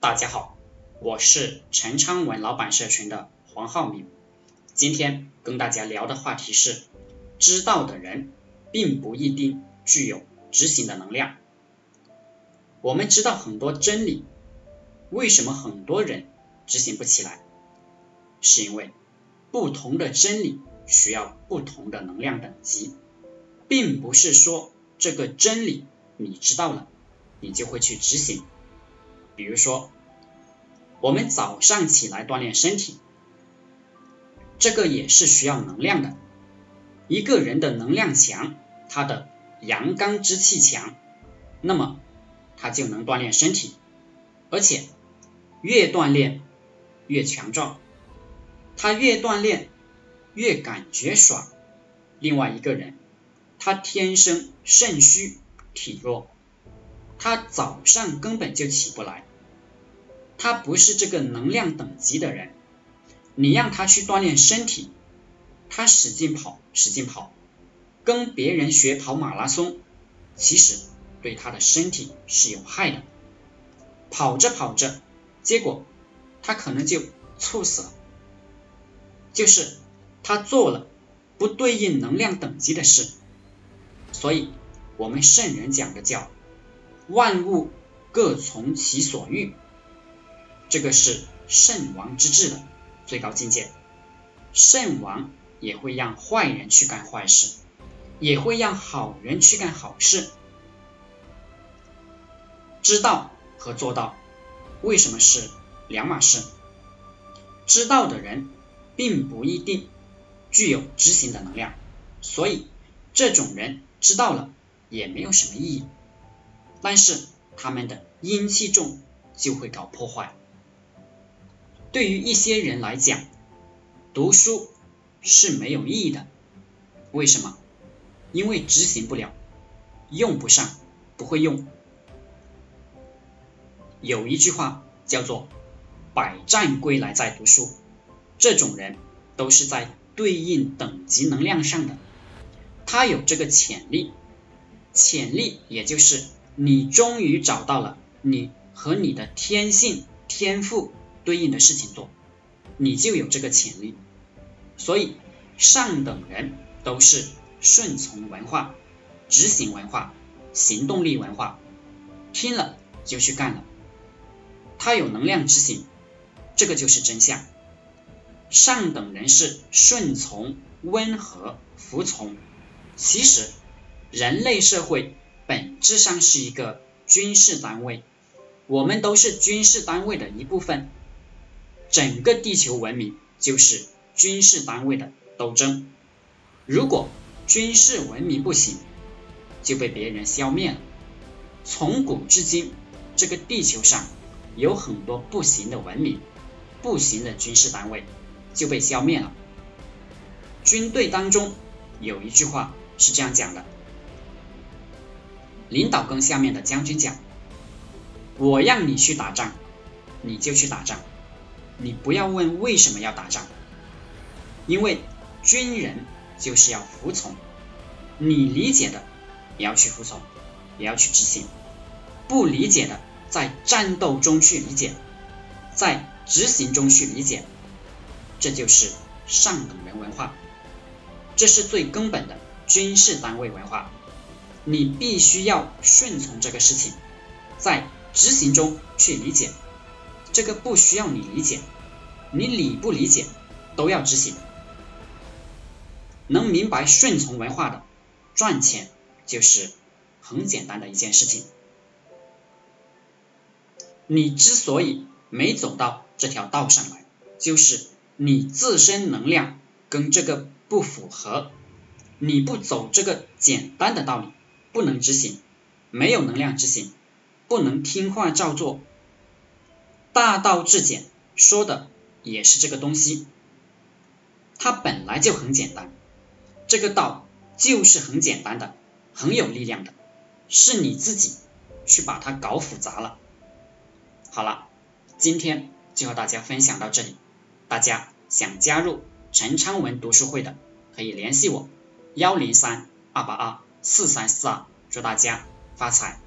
大家好，我是陈昌文老板社群的黄浩明。今天跟大家聊的话题是：知道的人并不一定具有执行的能量。我们知道很多真理，为什么很多人执行不起来？是因为不同的真理需要不同的能量等级，并不是说这个真理你知道了，你就会去执行。比如说，我们早上起来锻炼身体，这个也是需要能量的。一个人的能量强，他的阳刚之气强，那么他就能锻炼身体，而且越锻炼越强壮，他越锻炼越感觉爽。另外一个人，他天生肾虚体弱，他早上根本就起不来。他不是这个能量等级的人，你让他去锻炼身体，他使劲跑，使劲跑，跟别人学跑马拉松，其实对他的身体是有害的。跑着跑着，结果他可能就猝死了，就是他做了不对应能量等级的事。所以，我们圣人讲的叫万物各从其所欲。这个是圣王之治的最高境界，圣王也会让坏人去干坏事，也会让好人去干好事。知道和做到为什么是两码事？知道的人并不一定具有执行的能量，所以这种人知道了也没有什么意义。但是他们的阴气重，就会搞破坏。对于一些人来讲，读书是没有意义的。为什么？因为执行不了，用不上，不会用。有一句话叫做“百战归来再读书”，这种人都是在对应等级能量上的，他有这个潜力。潜力也就是你终于找到了你和你的天性天赋。对应的事情做，你就有这个潜力。所以上等人都是顺从文化、执行文化、行动力文化，听了就去干了。他有能量执行，这个就是真相。上等人是顺从、温和、服从。其实人类社会本质上是一个军事单位，我们都是军事单位的一部分。整个地球文明就是军事单位的斗争。如果军事文明不行，就被别人消灭了。从古至今，这个地球上有很多不行的文明，不行的军事单位就被消灭了。军队当中有一句话是这样讲的：领导跟下面的将军讲，我让你去打仗，你就去打仗。你不要问为什么要打仗，因为军人就是要服从。你理解的，也要去服从，也要去执行；不理解的，在战斗中去理解，在执行中去理解。这就是上等人文化，这是最根本的军事单位文化。你必须要顺从这个事情，在执行中去理解。这个不需要你理解，你理不理解都要执行。能明白顺从文化的赚钱就是很简单的一件事情。你之所以没走到这条道上来，就是你自身能量跟这个不符合，你不走这个简单的道理，不能执行，没有能量执行，不能听话照做。大道至简说的也是这个东西，它本来就很简单，这个道就是很简单的，很有力量的，是你自己去把它搞复杂了。好了，今天就和大家分享到这里，大家想加入陈昌文读书会的可以联系我幺零三二八二四三四二，祝大家发财。